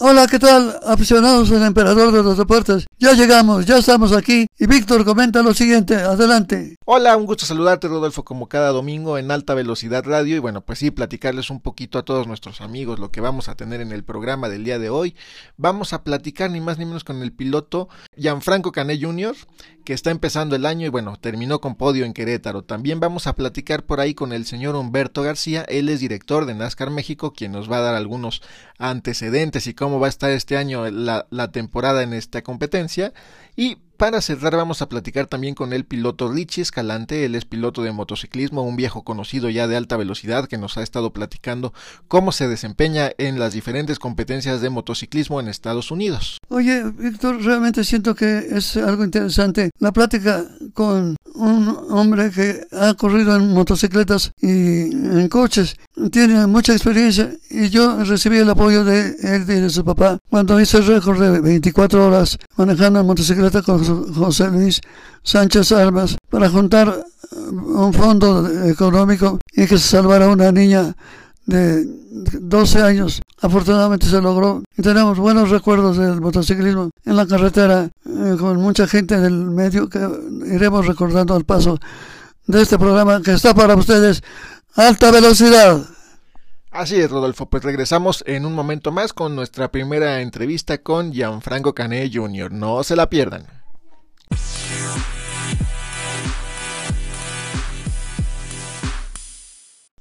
Hola, ¿qué tal? Aficionados del Emperador de los Deportes. Ya llegamos, ya estamos aquí. Y Víctor comenta lo siguiente. Adelante. Hola, un gusto saludarte, Rodolfo, como cada domingo en Alta Velocidad Radio. Y bueno, pues sí, platicarles un poquito a todos nuestros amigos lo que vamos a tener en el programa del día de hoy. Vamos a platicar ni más ni menos con el piloto Gianfranco Canet Jr., que está empezando el año y bueno, terminó con podio en Querétaro. También vamos a platicar por ahí con el señor Humberto García. Él es director de NASCAR México, quien nos va a dar algunos antecedentes y cómo va a estar este año la, la temporada en esta competencia. Y para cerrar vamos a platicar también con el piloto Richie Escalante, él es piloto de motociclismo, un viejo conocido ya de alta velocidad que nos ha estado platicando cómo se desempeña en las diferentes competencias de motociclismo en Estados Unidos. Oye, Víctor, realmente siento que es algo interesante la plática con un hombre que ha corrido en motocicletas y en coches. Tiene mucha experiencia y yo recibí el apoyo de él y de su papá cuando hice el récord de 24 horas manejando en motocicleta con José Luis Sánchez Armas para juntar un fondo económico y que se salvara una niña de 12 años. Afortunadamente se logró y tenemos buenos recuerdos del motociclismo en la carretera eh, con mucha gente del medio que iremos recordando al paso de este programa que está para ustedes alta velocidad. Así es, Rodolfo, pues regresamos en un momento más con nuestra primera entrevista con Gianfranco Canet Jr. No se la pierdan.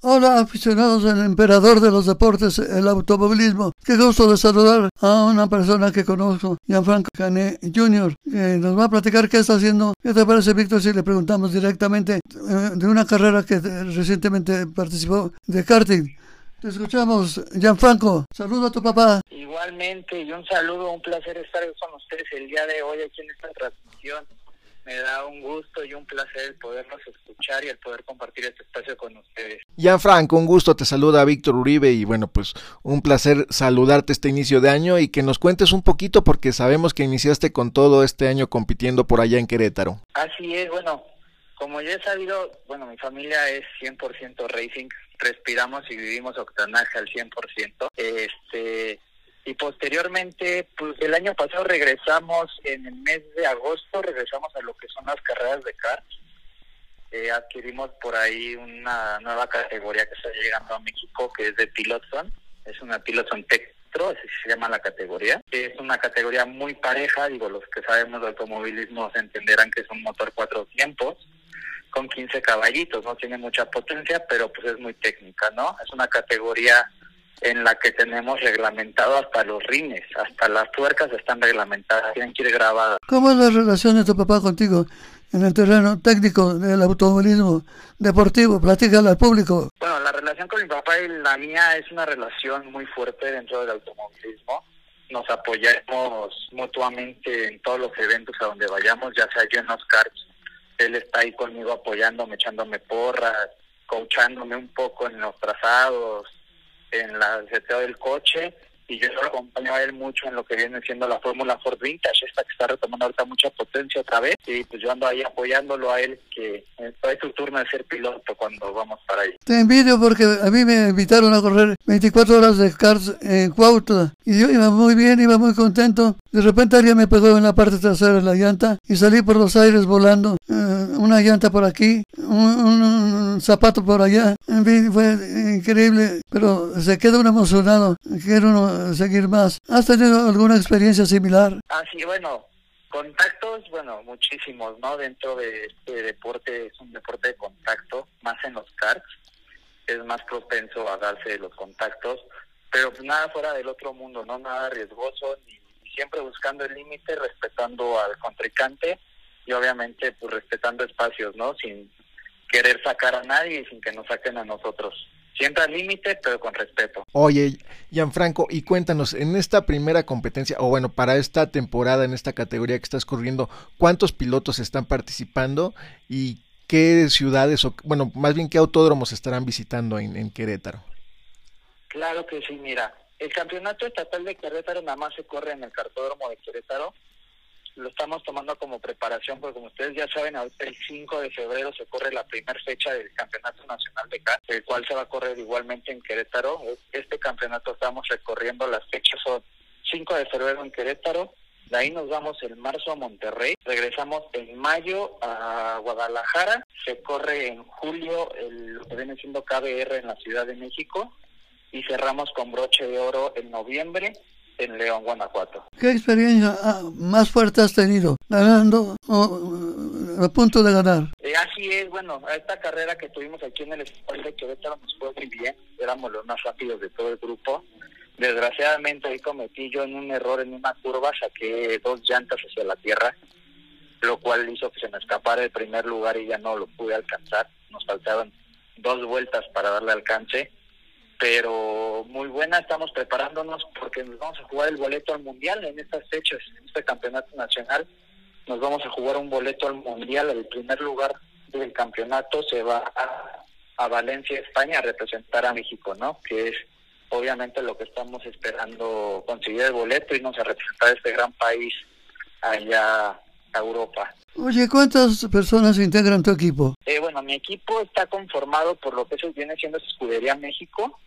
Hola aficionados del emperador de los deportes, el automovilismo. Qué gusto de saludar a una persona que conozco, Gianfranco Canet Jr., que nos va a platicar qué está haciendo. ¿Qué te parece, Víctor, si le preguntamos directamente eh, de una carrera que recientemente participó de karting? Te escuchamos, Gianfranco. Saludo a tu papá. Igualmente, y un saludo, un placer estar con ustedes el día de hoy aquí en esta transmisión. Me da un gusto y un placer el poderlos escuchar y el poder compartir este espacio con ustedes. Gianfranco, un gusto, te saluda Víctor Uribe y bueno, pues un placer saludarte este inicio de año y que nos cuentes un poquito porque sabemos que iniciaste con todo este año compitiendo por allá en Querétaro. Así es, bueno, como ya he sabido, bueno, mi familia es 100% racing, respiramos y vivimos octanaje al 100%. Este, y posteriormente, pues el año pasado regresamos en el mes de agosto, regresamos a lo que son las carreras de karts. Eh, adquirimos por ahí una nueva categoría que está llegando a México, que es de Pilotson. Es una Pilotson Tektro, así se llama la categoría. Es una categoría muy pareja, digo, los que sabemos de automovilismo se entenderán que es un motor cuatro tiempos con 15 caballitos, no tiene mucha potencia, pero pues es muy técnica, ¿no? Es una categoría en la que tenemos reglamentado hasta los rines, hasta las tuercas están reglamentadas, tienen que ir grabadas. ¿Cómo es la relación de tu papá contigo en el terreno técnico del automovilismo deportivo? Platícalo al público. Bueno, la relación con mi papá y la mía es una relación muy fuerte dentro del automovilismo. Nos apoyamos mutuamente en todos los eventos a donde vayamos, ya sea yo en los karts, él está ahí conmigo apoyándome, echándome porras, coachándome un poco en los trazados, en la seteo del coche y yo lo acompaño a él mucho en lo que viene siendo la Fórmula Ford Vintage, esta que está retomando ahorita mucha potencia otra vez, y pues yo ando ahí apoyándolo a él, que es su turno de ser piloto cuando vamos para ahí. Te envidio porque a mí me invitaron a correr 24 horas de karts en Cuautla, y yo iba muy bien, iba muy contento. De repente alguien me pegó en la parte trasera de la llanta y salí por los aires volando. Eh, una llanta por aquí, un, un, un, zapato por allá. En fin, fue increíble, pero se queda uno emocionado. Quiere uno seguir más. ¿Has tenido alguna experiencia similar? Ah, sí, bueno, contactos, bueno, muchísimos, ¿no? Dentro de este deporte, es un deporte de contacto, más en los karts. Es más propenso a darse los contactos, pero pues nada fuera del otro mundo, no nada riesgoso, ni siempre buscando el límite, respetando al contrincante y obviamente pues respetando espacios, ¿no? Sin querer sacar a nadie y sin que nos saquen a nosotros. Siempre al límite, pero con respeto. Oye, Gianfranco, y cuéntanos, en esta primera competencia, o bueno, para esta temporada, en esta categoría que estás corriendo, ¿cuántos pilotos están participando y qué ciudades, o bueno, más bien qué autódromos estarán visitando en, en Querétaro? Claro que sí, mira, el campeonato estatal de Querétaro nada más se corre en el cartódromo de Querétaro. Lo estamos tomando como preparación, porque como ustedes ya saben, el 5 de febrero se corre la primera fecha del Campeonato Nacional de CAR, el cual se va a correr igualmente en Querétaro. Este campeonato estamos recorriendo las fechas, son 5 de febrero en Querétaro, de ahí nos vamos en marzo a Monterrey, regresamos en mayo a Guadalajara, se corre en julio el, lo que viene siendo KBR en la Ciudad de México y cerramos con broche de oro en noviembre en León, Guanajuato. ¿Qué experiencia ah, más fuerte has tenido? ¿Ganando o a punto de ganar? Eh, así es, bueno, esta carrera que tuvimos aquí en el Espacio de Querétaro nos fue muy bien, éramos los más rápidos de todo el grupo Desgraciadamente ahí cometí yo en un error en una curva, saqué dos llantas hacia la tierra, lo cual hizo que se me escapara el primer lugar y ya no lo pude alcanzar. Nos faltaban dos vueltas para darle alcance, pero muy buena, estamos preparándonos porque nos vamos a jugar el boleto al mundial en estas fechas, en este campeonato nacional. Nos vamos a jugar un boleto al mundial, el primer lugar del campeonato se va a, a Valencia, España, a representar a México, ¿no? Que es obviamente lo que estamos esperando conseguir el boleto y nos a representar este gran país allá Europa. Oye, ¿cuántas personas integran tu equipo? Eh, bueno, mi equipo está conformado por lo que se viene siendo Escudería México,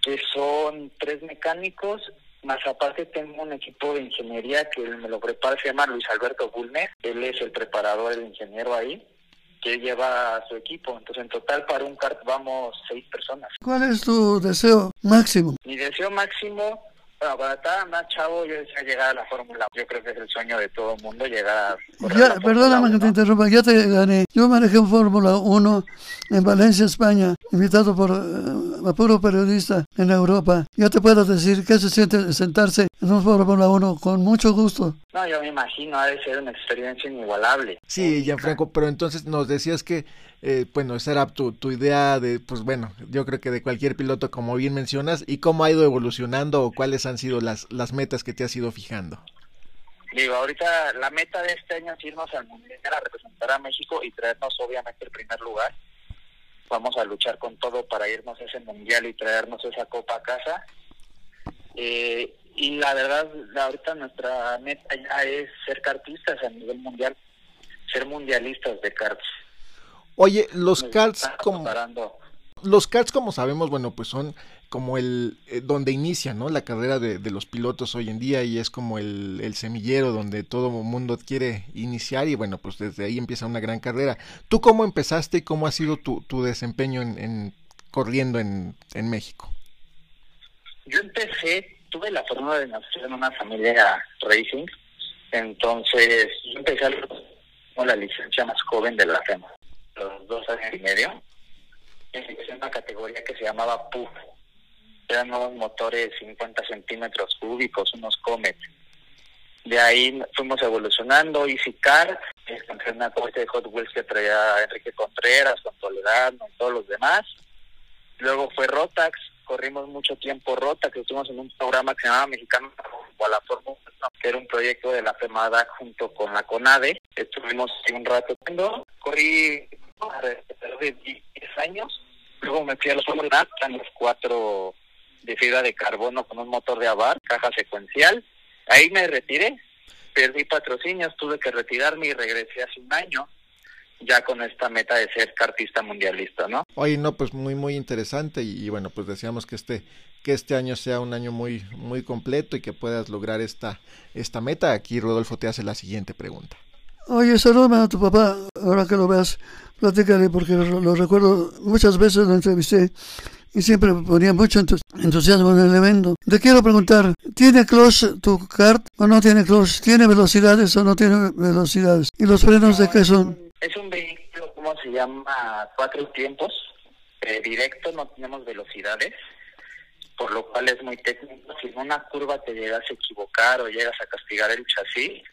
que son tres mecánicos, más aparte tengo un equipo de ingeniería que me lo prepara, se llama Luis Alberto Bulner, él es el preparador, el ingeniero ahí que lleva a su equipo. Entonces, en total para un kart vamos seis personas. ¿Cuál es tu deseo máximo? Mi deseo máximo, bueno, cuando estaba más chavo, yo decía llegar a la Fórmula Yo creo que es el sueño de todo el mundo, llegar a... Ya, perdóname que te interrumpa, ya te gané. Yo manejé en Fórmula 1 en Valencia, España, invitado por uh, puro periodista en Europa. Ya te puedo decir que se siente sentarse en un Fórmula 1 con mucho gusto. No, yo me imagino, ha de ser una experiencia inigualable. Sí, Gianfranco, pero entonces nos decías que, eh, bueno, esa era tu, tu idea de, pues bueno, yo creo que de cualquier piloto, como bien mencionas, y cómo ha ido evolucionando o cuáles han sido las, las metas que te has ido fijando. Digo, ahorita la meta de este año es irnos al Mundial a representar a México y traernos obviamente el primer lugar. Vamos a luchar con todo para irnos a ese Mundial y traernos esa copa a casa. Eh, y la verdad, ahorita nuestra meta ya es ser cartistas a nivel mundial, ser mundialistas de karts. Oye, los karts como los karts como sabemos, bueno, pues son como el eh, donde inicia, ¿no? La carrera de, los pilotos hoy en día y es como el, semillero donde todo mundo quiere iniciar y bueno, pues desde ahí empieza una gran carrera. ¿Tú cómo empezaste y cómo ha sido tu, tu desempeño en, en corriendo en, en México? Yo empecé tuve la forma de nacer en una familia racing, entonces yo empecé con la licencia más joven de la FEMA, los dos años y medio. En una categoría que se llamaba PUF. Eran unos motores 50 centímetros cúbicos, unos Comet. De ahí fuimos evolucionando, Easy Car, el campeonato de Hot Wheels que traía Enrique Contreras, con Toledano y todos los demás. Luego fue Rotax, corrimos mucho tiempo Rota, que estuvimos en un programa que se llamaba Mexicano a la Fórmula que era un proyecto de la FEMADA junto con la CONADE. Estuvimos un rato corrí alrededor de 10 años, luego me fui a Fórmula en los cuatro de fibra de carbono con un motor de avar, caja secuencial. Ahí me retiré, perdí patrocinios, tuve que retirarme y regresé hace un año ya con esta meta de ser cartista mundialista, ¿no? Oye, no, pues muy, muy interesante y, bueno, pues deseamos que este, que este año sea un año muy, muy completo y que puedas lograr esta, esta meta. Aquí Rodolfo te hace la siguiente pregunta. Oye, saluda a tu papá, ahora que lo veas, platícale porque lo, recuerdo, muchas veces lo entrevisté y siempre ponía mucho entusiasmo en el evento. Te quiero preguntar, ¿tiene clutch tu kart o no tiene clutch? ¿Tiene velocidades o no tiene velocidades? ¿Y los frenos de qué son? Es un vehículo, ¿cómo se llama? Cuatro tiempos, eh, directo, no tenemos velocidades, por lo cual es muy técnico. Si en una curva te llegas a equivocar o llegas a castigar el chasis,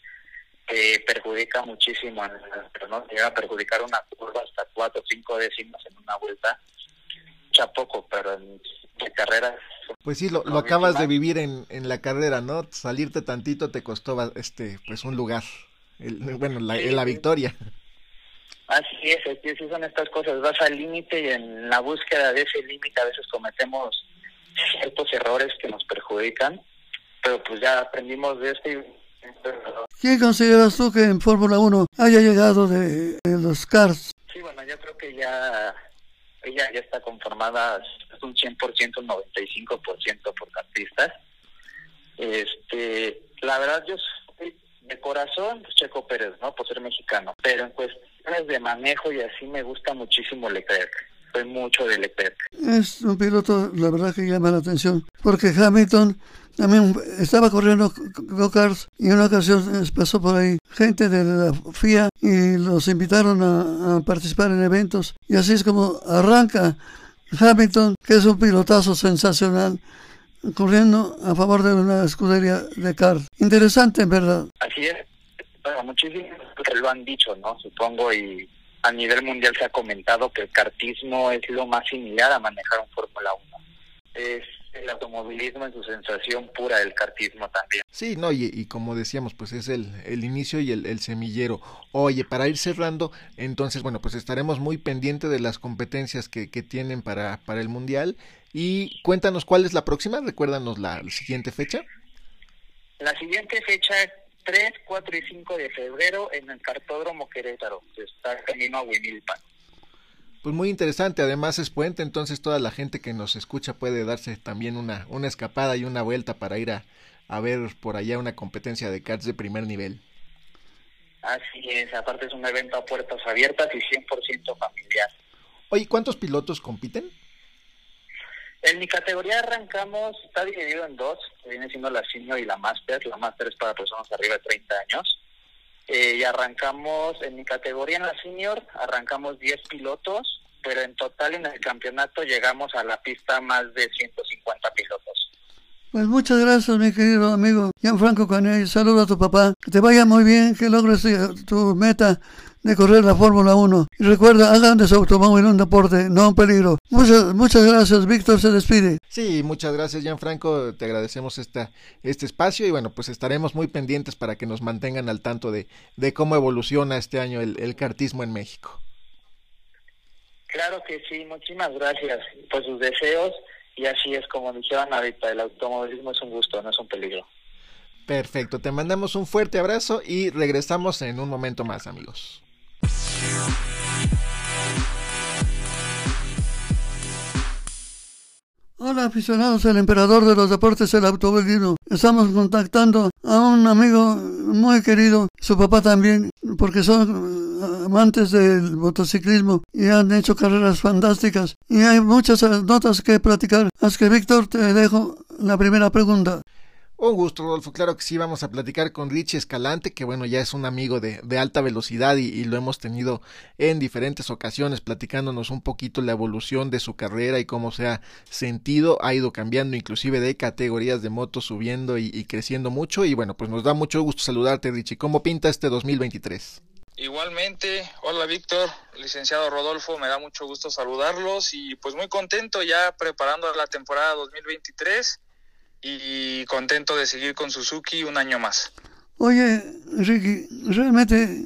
te perjudica muchísimo, pero no llega a perjudicar una curva hasta cuatro o cinco décimas en una vuelta, ya poco, pero en carreras pues sí, lo, lo acabas de vivir en, en la carrera, ¿no? Salirte tantito te costó este pues un lugar, bueno, la, la victoria. Así es, así son estas cosas, vas al límite y en la búsqueda de ese límite a veces cometemos ciertos errores que nos perjudican, pero pues ya aprendimos de esto y ¿Quién consideras tú que en Fórmula 1 haya llegado de, de, los cars? Sí, bueno, yo creo que ya ella ya está conformada es un 100%, un 95% por cartistas. Este, la verdad yo soy de corazón Checo Pérez, ¿no? Por ser mexicano, pero en cuestiones de manejo y así me gusta muchísimo Leclerc. Soy mucho de Leclerc. Es un piloto, la verdad que llama la atención, porque Hamilton también estaba corriendo go-karts y una ocasión pasó por ahí gente de la FIA y los invitaron a, participar en eventos. Y así es como arranca Hamilton, que es un pilotazo sensacional, corriendo a favor de una escudería de kart. Interesante, en verdad. Así es. Bueno, muchísimos que lo han dicho, ¿no? Supongo, y a nivel mundial se ha comentado que el kartismo es lo más similar a manejar un Fórmula 1. Es el automovilismo en su sensación pura, el kartismo también. Sí, no, y, y como decíamos, pues es el, el inicio y el, el, semillero. Oye, para ir cerrando, entonces, bueno, pues estaremos muy pendientes de las competencias que, que tienen para, para el Mundial. Y cuéntanos cuál es la próxima, recuérdanos la, la siguiente fecha. La siguiente fecha 3, 4 y 5 de febrero en el Cartódromo Querétaro, que está camino a Huimilpan. Pues muy interesante, además es puente, entonces toda la gente que nos escucha puede darse también una, una escapada y una vuelta para ir a, a ver por allá una competencia de karts de primer nivel. Así es, aparte es un evento a puertas abiertas y 100% familiar. Oye, ¿cuántos pilotos compiten? En mi categoría arrancamos, está dividido en dos, viene siendo la senior y la master. La master es para personas arriba de 30 años. Eh, y arrancamos, en mi categoría en la senior, arrancamos 10 pilotos, pero en total en el campeonato llegamos a la pista más de 150 pilotos. Pues muchas gracias, mi querido amigo Gianfranco Canelli. Saludo a tu papá. Que te vaya muy bien, que logres tu meta de correr la Fórmula 1. Y recuerda, hagan de su automóvil un deporte, no un peligro. Muchas, muchas gracias, Víctor se despide. Sí, muchas gracias, Gianfranco. Te agradecemos esta, este espacio y bueno, pues estaremos muy pendientes para que nos mantengan al tanto de, de cómo evoluciona este año el, el cartismo en México. Claro que sí, muchísimas gracias por sus deseos y así es como dijeron ahorita, el automovilismo es un gusto, no es un peligro. Perfecto, te mandamos un fuerte abrazo y regresamos en un momento más, amigos. Hola aficionados del emperador de los deportes el automovilismo. Estamos contactando a un amigo muy querido, su papá también, porque son amantes del motociclismo y han hecho carreras fantásticas y hay muchas notas que platicar. Así que Víctor, te dejo la primera pregunta. Un gusto, Rodolfo. Claro que sí, vamos a platicar con Richie Escalante, que bueno, ya es un amigo de, de alta velocidad y, y, lo hemos tenido en diferentes ocasiones, platicándonos un poquito la evolución de su carrera y cómo se ha sentido, ha ido cambiando inclusive de categorías de moto, subiendo y, y creciendo mucho. Y bueno, pues nos da mucho gusto saludarte, Richie. ¿Cómo pinta este 2023? Igualmente, hola Víctor, licenciado Rodolfo, me da mucho gusto saludarlos y pues muy contento ya preparando la temporada 2023 y contento de seguir con Suzuki un año más. Oye, Ricky, realmente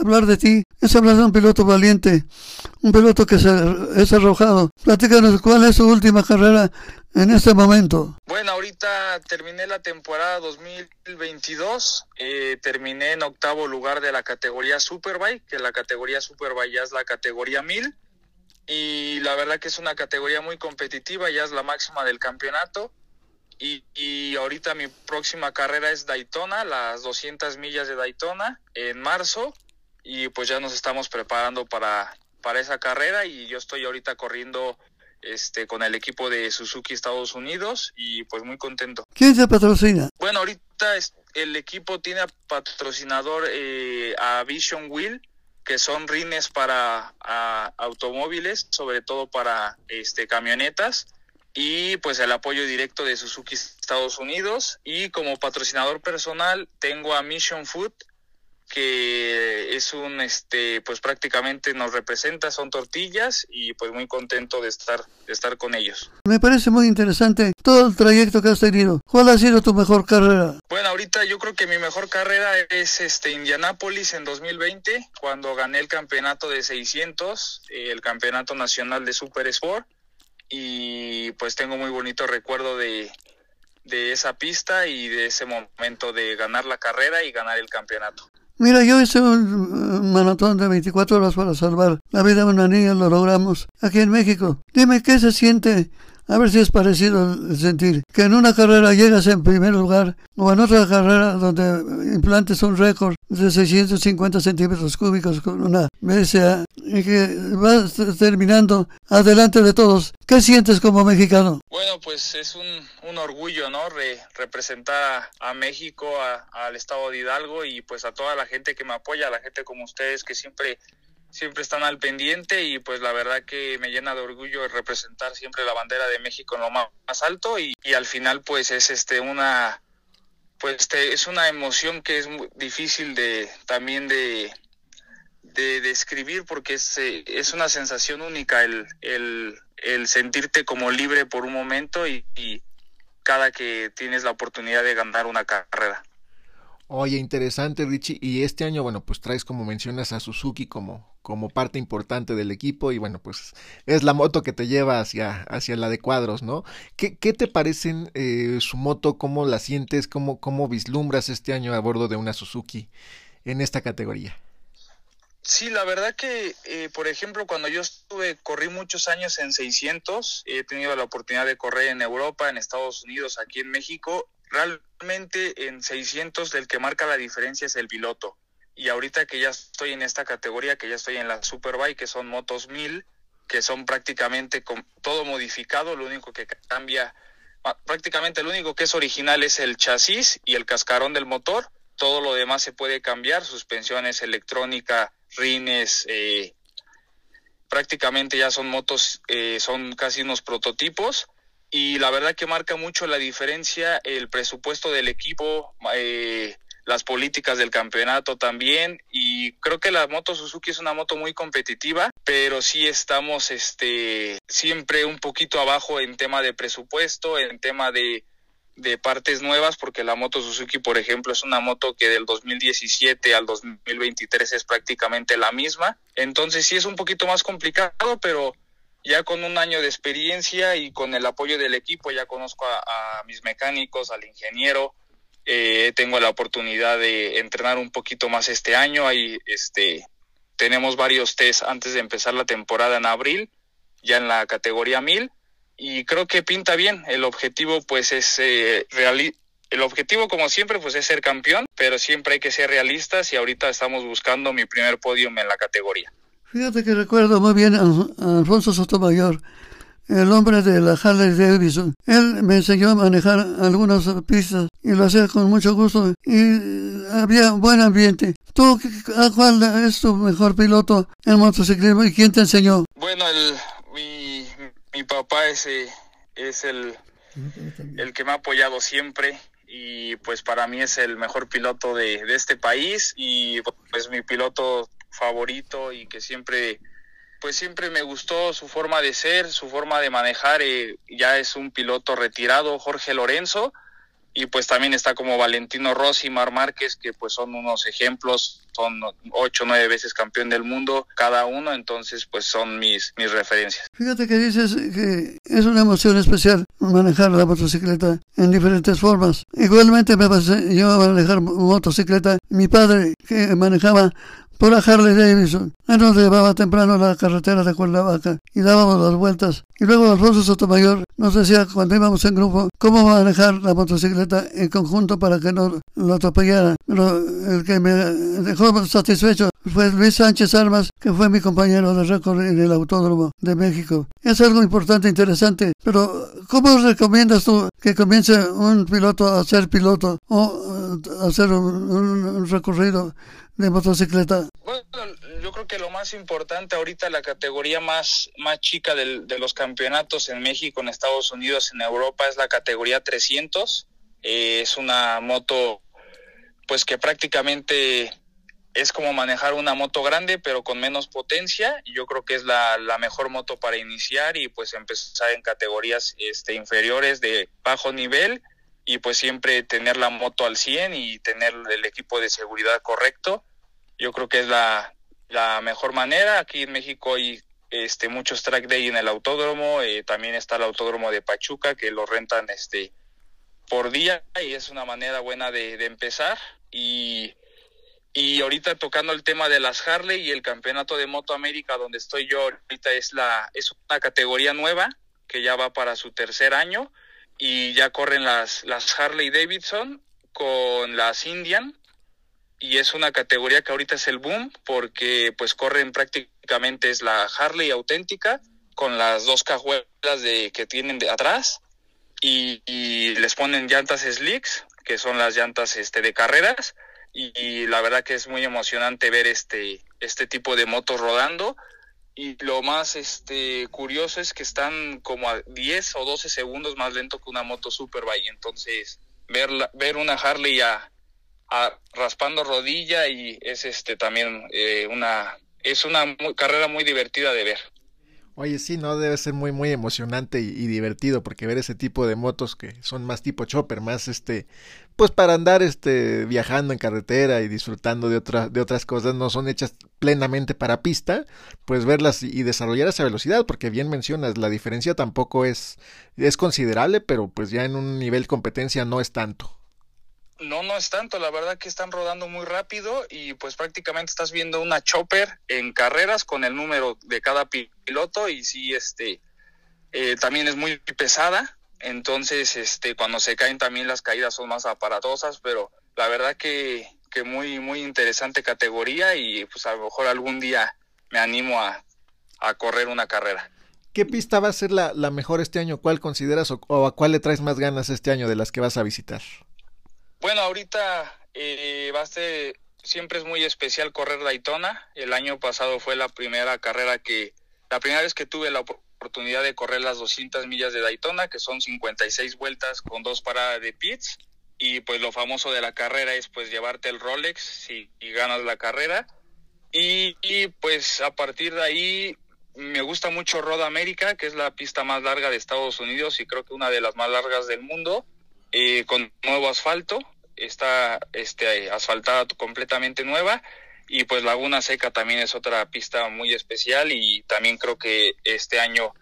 hablar de ti es hablar de un piloto valiente, un piloto que se es arrojado. Platícanos cuál es su última carrera en este momento. Bueno, ahorita terminé la temporada 2022, eh, terminé en octavo lugar de la categoría Superbike, que la categoría Superbike ya es la categoría 1000 y la verdad que es una categoría muy competitiva, ya es la máxima del campeonato. Y, y, ahorita mi próxima carrera es Daytona, las 200 millas de Daytona en marzo y pues ya nos estamos preparando para, para esa carrera y yo estoy ahorita corriendo este con el equipo de Suzuki Estados Unidos y pues muy contento. ¿Quién se patrocina? Bueno, ahorita es, el equipo tiene patrocinador eh, a Vision Wheel que son rines para a, automóviles, sobre todo para este camionetas y pues el apoyo directo de Suzuki Estados Unidos y como patrocinador personal tengo a Mission Food que es un este pues prácticamente nos representa son tortillas y pues muy contento de estar de estar con ellos. Me parece muy interesante todo el trayecto que has tenido. ¿Cuál ha sido tu mejor carrera? Bueno, ahorita yo creo que mi mejor carrera es este Indianápolis en 2020 cuando gané el campeonato de 600, el campeonato nacional de Super Sport y pues tengo muy bonito recuerdo de, de esa pista y de ese momento de ganar la carrera y ganar el campeonato. Mira, yo hice un maratón de 24 horas para salvar la vida de una niña, lo logramos aquí en México. Dime, ¿qué se siente a ver si es parecido el sentir. Que en una carrera llegas en primer lugar o en otra carrera donde implantes un récord de 650 centímetros cúbicos con una BSA y que vas terminando adelante de todos. ¿Qué sientes como mexicano? Bueno, pues es un, un orgullo, ¿no? representar a, México, al estado de Hidalgo y pues a toda la gente que me apoya, a la gente como ustedes que siempre siempre están al pendiente y pues la verdad que me llena de orgullo representar siempre la bandera de México en lo más, alto y, al final pues es este una pues este, es una emoción que es muy difícil de también de de describir porque es, eh, es una sensación única el, el, el sentirte como libre por un momento y, y cada que tienes la oportunidad de ganar una carrera. Oye, interesante Richie. Y este año, bueno, pues traes como mencionas a Suzuki como, como parte importante del equipo y bueno, pues es la moto que te lleva hacia, hacia la de cuadros, ¿no? ¿Qué, qué te parecen eh, su moto? ¿Cómo la sientes? ¿Cómo, ¿Cómo vislumbras este año a bordo de una Suzuki en esta categoría? Sí, la verdad que, eh, por ejemplo, cuando yo estuve, corrí muchos años en 600, he tenido la oportunidad de correr en Europa, en Estados Unidos, aquí en México, realmente en 600 el que marca la diferencia es el piloto. Y ahorita que ya estoy en esta categoría, que ya estoy en la Superbike, que son motos 1000, que son prácticamente con todo modificado, lo único que cambia, ah, prácticamente lo único que es original es el chasis y el cascarón del motor, todo lo demás se puede cambiar, suspensiones, electrónica, rines, eh, prácticamente ya son motos, eh, son casi unos prototipos y la verdad que marca mucho la diferencia el presupuesto del equipo, eh, las políticas del campeonato también y creo que la moto Suzuki es una moto muy competitiva, pero sí estamos este siempre un poquito abajo en tema de presupuesto, en tema de de partes nuevas porque la moto Suzuki, por ejemplo, es una moto que del 2017 al 2023 es prácticamente la misma. Entonces sí es un poquito más complicado, pero ya con un año de experiencia y con el apoyo del equipo, ya conozco a, mis mecánicos, al ingeniero, eh, tengo la oportunidad de entrenar un poquito más este año. Ahí este, tenemos varios test antes de empezar la temporada en abril, ya en la categoría 1000, y creo que pinta bien. El objetivo, pues, es eh, el objetivo, como siempre, pues es ser campeón, pero siempre hay que ser realistas y ahorita estamos buscando mi primer podium en la categoría. Fíjate que recuerdo muy bien a, Alfonso Sotomayor, el hombre de la Harley Davidson. Él me enseñó a manejar algunas pistas y lo hacía con mucho gusto y había buen ambiente. ¿Tú cuál es tu mejor piloto en motociclismo y quién te enseñó? Bueno, el, mi, mi papá es, es el, el que me ha apoyado siempre y pues para mí es el mejor piloto de, de este país y pues mi piloto favorito y que siempre pues siempre me gustó su forma de ser, su forma de manejar, eh, ya es un piloto retirado, Jorge Lorenzo, y pues también está como Valentino Rossi, Mar Márquez, que pues son unos ejemplos, son ocho, nueve veces campeón del mundo cada uno, entonces pues son mis, mis referencias. Fíjate que dices que es una emoción especial manejar la motocicleta en diferentes formas. Igualmente me pasé yo a manejar motocicleta, mi padre que manejaba por la Harley Davidson. Él nos llevaba temprano a la carretera de Cuernavaca y dábamos las vueltas. Y luego Alfonso Sotomayor nos decía cuando íbamos en grupo cómo manejar la motocicleta en conjunto para que no lo atropellara. Pero el que me dejó satisfecho fue Luis Sánchez Armas, que fue mi compañero de récord en el Autódromo de México. Es algo importante, interesante, pero ¿cómo recomiendas tú que comience un piloto a ser piloto o a eh, hacer un recorrido de motocicleta? Bueno, yo creo que lo más importante ahorita, la categoría más, más chica del, de los campeonatos en México, en Estados Unidos, en Europa, es la categoría 300. Eh, es una moto, pues que prácticamente es como manejar una moto grande, pero con menos potencia. Yo creo que es la, la mejor moto para iniciar y pues empezar en categorías este, inferiores de bajo nivel y pues siempre tener la moto al 100 y tener el equipo de seguridad correcto yo creo que es la, la mejor manera. Aquí en México hay este muchos track day en el autódromo, eh, también está el autódromo de Pachuca que lo rentan este por día y es una manera buena de, de empezar y y ahorita tocando el tema de las Harley y el campeonato de Moto América donde estoy yo ahorita es la es una categoría nueva que ya va para su tercer año y ya corren las las Harley Davidson con las Indian y es una categoría que ahorita es el boom porque pues corren prácticamente es la Harley auténtica con las dos cajuelas de que tienen de atrás y, les ponen llantas slicks que son las llantas este de carreras y, la verdad que es muy emocionante ver este este tipo de motos rodando y lo más este curioso es que están como a 10 o 12 segundos más lento que una moto Superbike entonces ver ver una Harley a, a, raspando rodilla y es este también eh, una es una carrera muy divertida de ver Oye, sí, no debe ser muy, muy emocionante y, divertido porque ver ese tipo de motos que son más tipo chopper, más este, pues para andar este, viajando en carretera y disfrutando de, otra, de otras cosas, no son hechas plenamente para pista, pues verlas y, y desarrollar esa velocidad, porque bien mencionas, la diferencia tampoco es, es considerable, pero pues ya en un nivel competencia no es tanto. No, no es tanto, la verdad que están rodando muy rápido y pues prácticamente estás viendo una chopper en carreras con el número de cada piloto y sí, este, eh, también es muy pesada, entonces, este, cuando se caen también las caídas son más aparatosas, pero la verdad que, que muy, muy interesante categoría y pues a lo mejor algún día me animo a, a correr una carrera. ¿Qué pista va a ser la, la mejor este año? ¿Cuál consideras o, o a cuál le traes más ganas este año de las que vas a visitar? Bueno, ahorita eh, siempre es muy especial correr Daytona. El año pasado fue la primera carrera que, la primera vez que tuve la oportunidad de correr las 200 millas de Daytona, que son 56 vueltas con dos paradas de pits. Y pues lo famoso de la carrera es pues llevarte el Rolex si y ganas la carrera. Y, y pues a partir de ahí me gusta mucho Road America, que es la pista más larga de Estados Unidos y creo que una de las más largas del mundo eh, con nuevo asfalto, está este, asfaltada completamente nueva y pues Laguna Seca también es otra pista muy especial y también creo que este año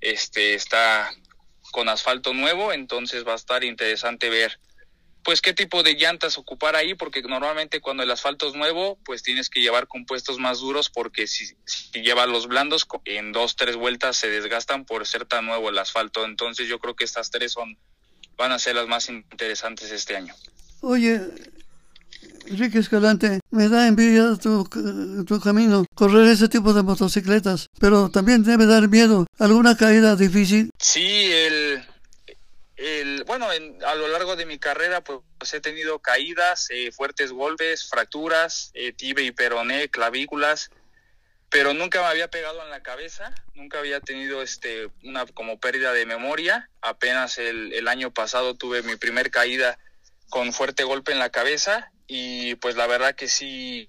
este está con asfalto nuevo, entonces va a estar interesante ver pues qué tipo de llantas ocupar ahí, porque normalmente cuando el asfalto es nuevo, pues tienes que llevar compuestos más duros, porque si, si llevas los blandos, en dos, tres vueltas se desgastan por ser tan nuevo el asfalto. Entonces yo creo que estas tres son van a ser las más interesantes este año. Oye, Enrique Escalante, me da envidia tu, tu camino, correr ese tipo de motocicletas, pero también debe dar miedo. ¿Alguna caída difícil? Sí, el, el bueno, en, a lo largo de mi carrera pues, he tenido caídas, eh, fuertes golpes, fracturas, eh, tibia y peroné, clavículas, pero nunca me había pegado en la cabeza, nunca había tenido este una como pérdida de memoria. Apenas el, el año pasado tuve mi primer caída con fuerte golpe en la cabeza y pues la verdad que sí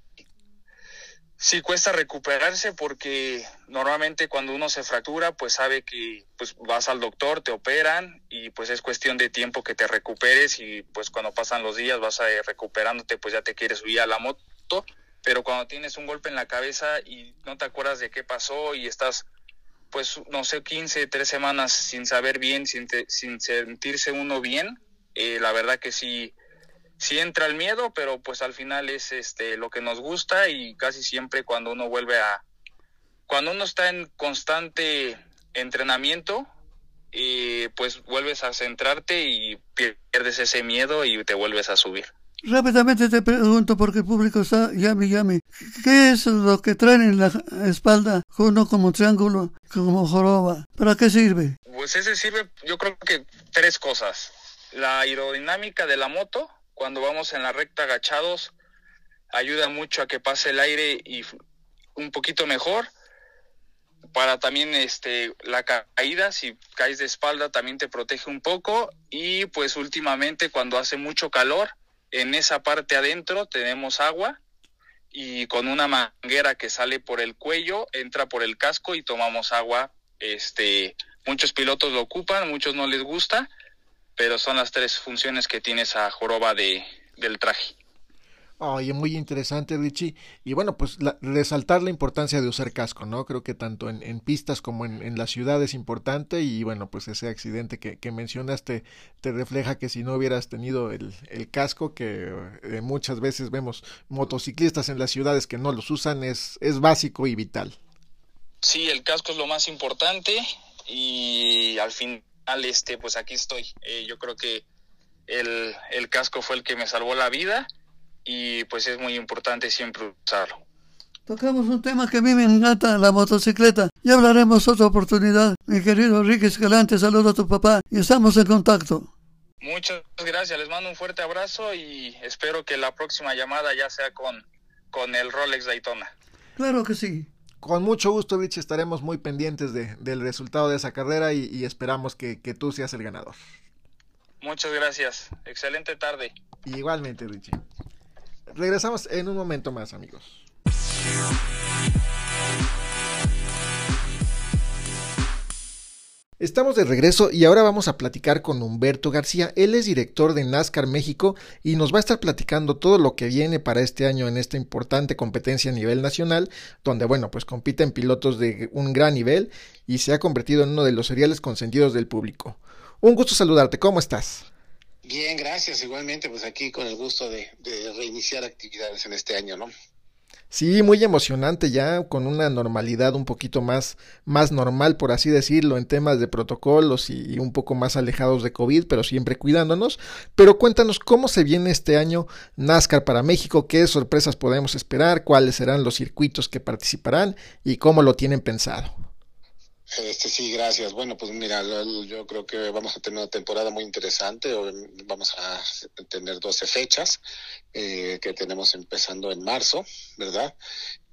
sí cuesta recuperarse porque normalmente cuando uno se fractura pues sabe que pues vas al doctor, te operan y pues es cuestión de tiempo que te recuperes y pues cuando pasan los días vas a ir recuperándote pues ya te quieres subir a la moto pero cuando tienes un golpe en la cabeza y no te acuerdas de qué pasó y estás, pues, no sé, 15, tres semanas sin saber bien, sin, te, sin sentirse uno bien, eh, la verdad que sí, sí entra el miedo, pero pues al final es este lo que nos gusta y casi siempre cuando uno vuelve a, cuando uno está en constante entrenamiento, eh, pues vuelves a centrarte y pierdes ese miedo y te vuelves a subir. Rápidamente te pregunto porque el público está llame llame. ¿Qué es lo que traen en la espalda uno como triángulo, como joroba? ¿Para qué sirve? Pues ese sirve, yo creo que tres cosas. La aerodinámica de la moto, cuando vamos en la recta agachados, ayuda mucho a que pase el aire y un poquito mejor. Para también este la caída, si caes de espalda también te protege un poco y pues últimamente cuando hace mucho calor, en esa parte adentro tenemos agua y con una manguera que sale por el cuello, entra por el casco y tomamos agua. Este, muchos pilotos lo ocupan, muchos no les gusta, pero son las tres funciones que tiene esa joroba de, del traje. Oye, muy interesante, Richie. Y bueno, pues resaltar la importancia de usar casco, ¿no? Creo que tanto en, pistas como en, la ciudad es importante y bueno, pues ese accidente que, que mencionaste te refleja que si no hubieras tenido el, casco, que eh, muchas veces vemos motociclistas en las ciudades que no los usan, es, es básico y vital. Sí, el casco es lo más importante y al final, este, pues aquí estoy. Eh, yo creo que el, el casco fue el que me salvó la vida y pues es muy importante siempre usarlo. Tocamos un tema que a mí me encanta, la motocicleta. Ya hablaremos otra oportunidad. Mi querido Ricky Escalante, saludo a tu papá y estamos en contacto. Muchas gracias, les mando un fuerte abrazo y espero que la próxima llamada ya sea con, con el Rolex Daytona. Claro que sí. Con mucho gusto, Rich, estaremos muy pendientes de, del resultado de esa carrera y, y esperamos que, que, tú seas el ganador. Muchas gracias. Excelente tarde. Igualmente, Richie. Regresamos en un momento más, amigos. Estamos de regreso y ahora vamos a platicar con Humberto García. Él es director de NASCAR México y nos va a estar platicando todo lo que viene para este año en esta importante competencia a nivel nacional, donde, bueno, pues compiten pilotos de un gran nivel y se ha convertido en uno de los seriales consentidos del público. Un gusto saludarte, ¿cómo estás? Bien, gracias. Igualmente, pues aquí con el gusto de, reiniciar actividades en este año, ¿no? Sí, muy emocionante ya, con una normalidad un poquito más, más normal, por así decirlo, en temas de protocolos y un poco más alejados de COVID, pero siempre cuidándonos. Pero cuéntanos cómo se viene este año NASCAR para México, qué sorpresas podemos esperar, cuáles serán los circuitos que participarán y cómo lo tienen pensado. Este sí, gracias. Bueno, pues mira, yo creo que vamos a tener una temporada muy interesante. Vamos a tener 12 fechas eh, que tenemos empezando en marzo, ¿verdad?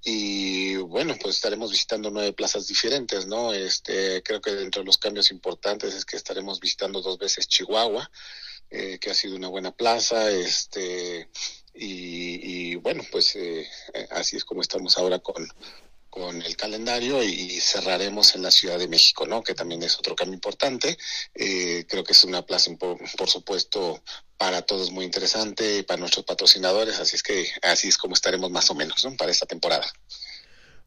Y bueno, pues estaremos visitando nueve plazas diferentes, ¿no? Este, creo que dentro de los cambios importantes es que estaremos visitando dos veces Chihuahua, eh, que ha sido una buena plaza, este, y, bueno, pues eh, así es como estamos ahora con con el calendario y cerraremos en la Ciudad de México, ¿no? Que también es otro cambio importante. Eh, creo que es una plaza, por, por, supuesto, para todos muy interesante, para nuestros patrocinadores, así es que así es como estaremos más o menos, ¿no? Para esta temporada.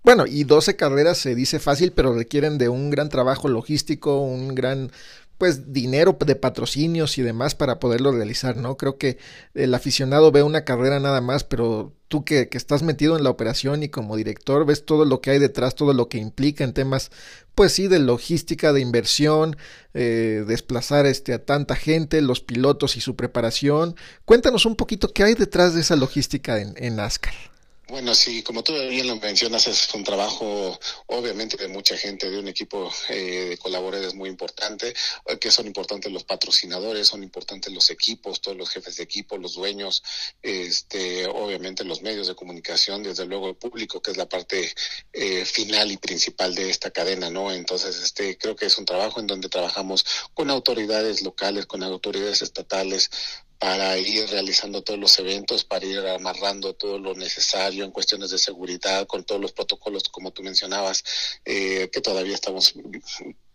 Bueno, y 12 carreras se dice fácil, pero requieren de un gran trabajo logístico, un gran pues dinero de patrocinios y demás para poderlo realizar, ¿no? Creo que el aficionado ve una carrera nada más, pero tú que, que, estás metido en la operación y como director ves todo lo que hay detrás, todo lo que implica en temas, pues sí, de logística, de inversión, eh, desplazar este, a tanta gente, los pilotos y su preparación. Cuéntanos un poquito qué hay detrás de esa logística en, en NASCAR. Bueno, sí, como tú bien lo mencionas, es un trabajo obviamente de mucha gente, de un equipo eh, de colaboradores muy importante, eh, que son importantes los patrocinadores, son importantes los equipos, todos los jefes de equipo, los dueños, este, obviamente los medios de comunicación, desde luego el público, que es la parte eh, final y principal de esta cadena, ¿no? Entonces, este, creo que es un trabajo en donde trabajamos con autoridades locales, con autoridades estatales, para ir realizando todos los eventos, para ir amarrando todo lo necesario en cuestiones de seguridad, con todos los protocolos, como tú mencionabas, eh, que todavía estamos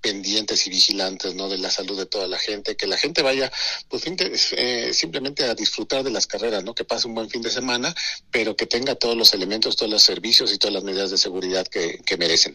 pendientes y vigilantes ¿no? de la salud de toda la gente, que la gente vaya pues eh, simplemente a disfrutar de las carreras, ¿no? que pase un buen fin de semana, pero que tenga todos los elementos, todos los servicios y todas las medidas de seguridad que, que merecen.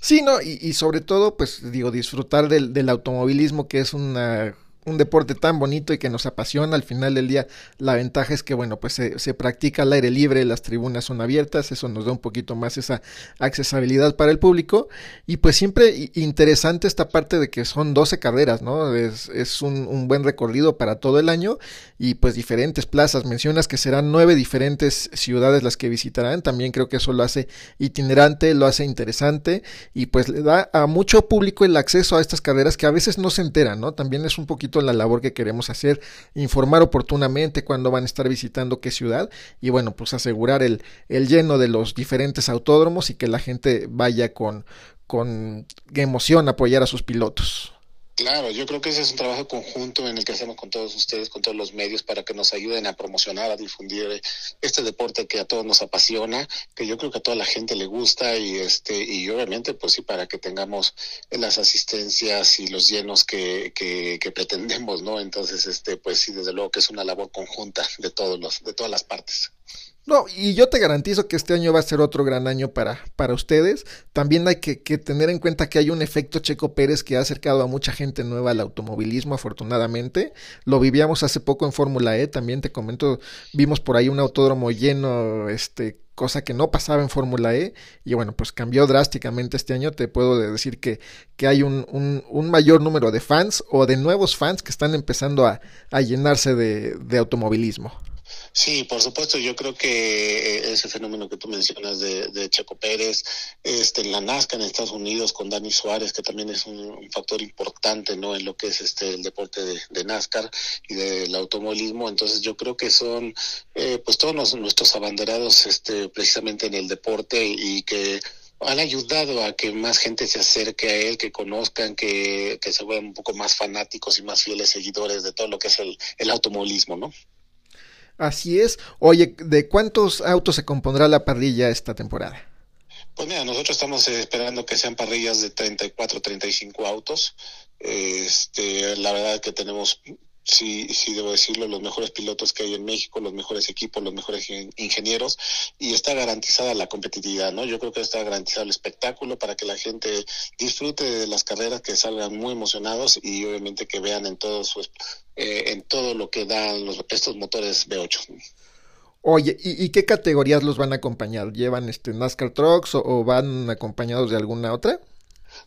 Sí, no, y, y, sobre todo, pues digo, disfrutar del, del automovilismo, que es una un deporte tan bonito y que nos apasiona. Al final del día, la ventaja es que, bueno, pues se, practica al aire libre, las tribunas son abiertas, eso nos da un poquito más esa accesibilidad para el público. Y pues siempre interesante esta parte de que son 12 carreras, ¿no? Es, es un, un, buen recorrido para todo el año y pues diferentes plazas. Mencionas que serán nueve diferentes ciudades las que visitarán. También creo que eso lo hace itinerante, lo hace interesante y pues le da a mucho público el acceso a estas carreras que a veces no se enteran, ¿no? También es un poquito la labor que queremos hacer, informar oportunamente cuándo van a estar visitando qué ciudad y bueno, pues asegurar el, el lleno de los diferentes autódromos y que la gente vaya con, con emoción a apoyar a sus pilotos. Claro, yo creo que ese es un trabajo conjunto en el que hacemos con todos ustedes, con todos los medios, para que nos ayuden a promocionar, a difundir este deporte que a todos nos apasiona, que yo creo que a toda la gente le gusta y este y obviamente pues sí para que tengamos las asistencias y los llenos que, que, que pretendemos, ¿no? Entonces este pues sí desde luego que es una labor conjunta de todos los de todas las partes. No, y yo te garantizo que este año va a ser otro gran año para, para ustedes. También hay que, tener en cuenta que hay un efecto Checo Pérez que ha acercado a mucha gente nueva al automovilismo, afortunadamente. Lo vivíamos hace poco en Fórmula E, también te comento, vimos por ahí un autódromo lleno, este cosa que no pasaba en Fórmula E y bueno, pues cambió drásticamente este año. Te puedo decir que, que hay un, un, un, mayor número de fans o de nuevos fans que están empezando a, a llenarse de, de automovilismo. Sí, por supuesto, yo creo que eh, ese fenómeno que tú mencionas de, Checo Pérez, este, en la Nazca en Estados Unidos con Dani Suárez, que también es un, factor importante ¿no? en lo que es este el deporte de, NASCAR y del automovilismo, entonces yo creo que son eh, pues todos nuestros abanderados este, precisamente en el deporte y que han ayudado a que más gente se acerque a él, que conozcan, que, que se vuelvan un poco más fanáticos y más fieles seguidores de todo lo que es el, el automovilismo, ¿no? Así es. Oye, ¿de cuántos autos se compondrá la parrilla esta temporada? Pues mira, nosotros estamos esperando que sean parrillas de 34, 35 autos. Este, la verdad que tenemos sí, sí debo decirlo, los mejores pilotos que hay en México, los mejores equipos, los mejores ingenieros, y está garantizada la competitividad, ¿no? Yo creo que está garantizado el espectáculo para que la gente disfrute de las carreras, que salgan muy emocionados y obviamente que vean en todo su, eh, en todo lo que dan los, estos motores V8. Oye, ¿y, ¿y, qué categorías los van a acompañar? ¿Llevan este NASCAR Trucks o van acompañados de alguna otra?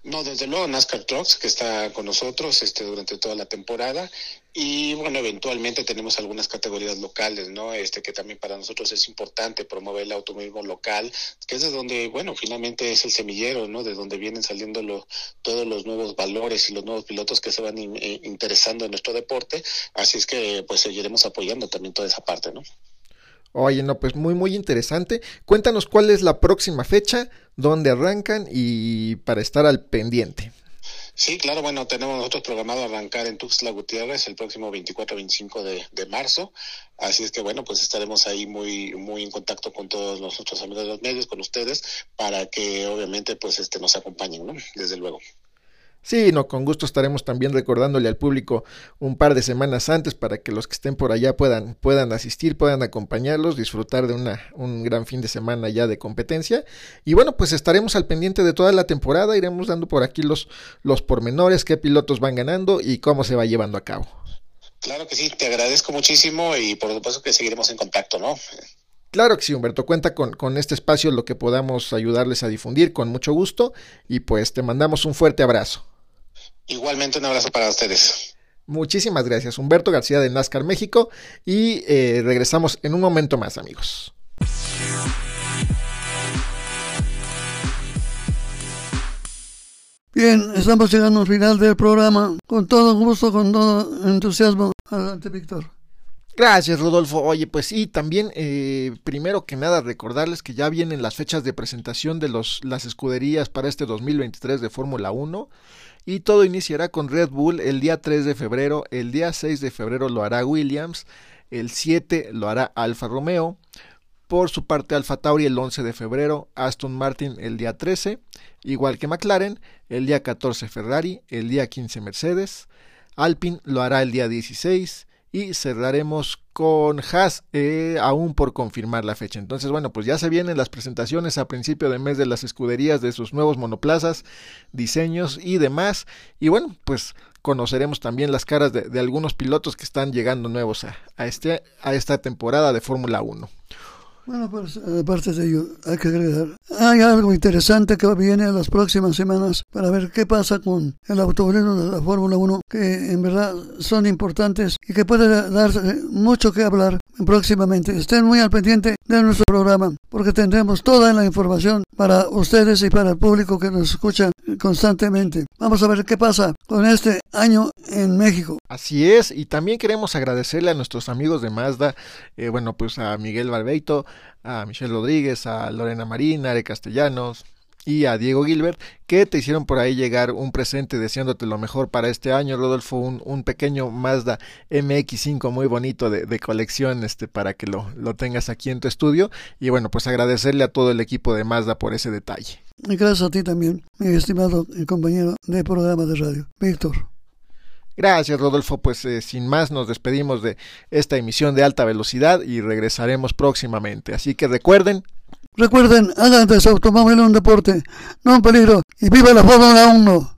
No, desde luego NASCAR Trucks, que está con nosotros este, durante toda la temporada. Y bueno, eventualmente tenemos algunas categorías locales, ¿no? Este que también para nosotros es importante promover el automovilismo local, que es de donde, bueno, finalmente es el semillero, ¿no? De donde vienen saliendo todos los nuevos valores y los nuevos pilotos que se van eh, interesando en nuestro deporte. Así es que pues seguiremos apoyando también toda esa parte, ¿no? Oye, no, pues muy, muy interesante. Cuéntanos cuál es la próxima fecha, dónde arrancan y para estar al pendiente. Sí, claro, bueno, tenemos nosotros programado arrancar en Tuxtla Gutiérrez el próximo 24-25 de, de marzo, así es que bueno, pues estaremos ahí muy muy en contacto con todos nosotros amigos de los medios, con ustedes, para que obviamente pues este nos acompañen, ¿no? Desde luego. Sí, no, con gusto estaremos también recordándole al público un par de semanas antes para que los que estén por allá puedan, puedan asistir, puedan acompañarlos, disfrutar de una, un gran fin de semana ya de competencia. Y bueno, pues estaremos al pendiente de toda la temporada, iremos dando por aquí los, los pormenores, qué pilotos van ganando y cómo se va llevando a cabo. Claro que sí, te agradezco muchísimo y por supuesto que seguiremos en contacto, ¿no? Claro que sí, Humberto, cuenta con, con este espacio lo que podamos ayudarles a difundir con mucho gusto y pues te mandamos un fuerte abrazo. Igualmente un abrazo para ustedes. Muchísimas gracias, Humberto García de NASCAR México y eh, regresamos en un momento más, amigos. Bien, estamos llegando al final del programa. Con todo gusto, con todo entusiasmo. Adelante, Víctor. Gracias, Rodolfo. Oye, pues sí, también, eh, primero que nada, recordarles que ya vienen las fechas de presentación de los, las escuderías para este 2023 de Fórmula 1 y todo iniciará con Red Bull el día 3 de febrero, el día 6 de febrero lo hará Williams, el 7 lo hará Alfa Romeo, por su parte Alfa Tauri el 11 de febrero, Aston Martin el día 13, igual que McLaren, el día 14 Ferrari, el día 15 Mercedes, Alpine lo hará el día 16 y cerraremos con Haas eh, aún por confirmar la fecha. Entonces, bueno, pues ya se vienen las presentaciones a principio de mes de las escuderías de sus nuevos monoplazas, diseños y demás. Y bueno, pues conoceremos también las caras de, algunos pilotos que están llegando nuevos a, a, este, a esta temporada de Fórmula 1. Bueno, pues aparte de ello, hay que agregar, hay algo interesante que viene en las próximas semanas para ver qué pasa con el automovilismo de la Fórmula 1, que en verdad son importantes y que puede darse mucho que hablar próximamente. Estén muy al pendiente de nuestro programa, porque tendremos toda la información para ustedes y para el público que nos escucha constantemente. Vamos a ver qué pasa con este año en México. Así es, y también queremos agradecerle a nuestros amigos de Mazda, eh, bueno, pues a Miguel Barbeito, a Michelle Rodríguez, a Lorena Marín, a Are Castellanos, y a Diego Gilbert, que te hicieron por ahí llegar un presente deseándote lo mejor para este año, Rodolfo, un, un pequeño Mazda MX5 muy bonito de, de, colección este, para que lo, lo tengas aquí en tu estudio. Y bueno, pues agradecerle a todo el equipo de Mazda por ese detalle. Y gracias a ti también, mi estimado compañero de programa de radio, Víctor. Gracias, Rodolfo. Pues eh, sin más nos despedimos de esta emisión de alta velocidad y regresaremos próximamente. Así que recuerden. Recuerden, hagan de su automóvil un deporte, no un peligro. Y viva la Fórmula 1.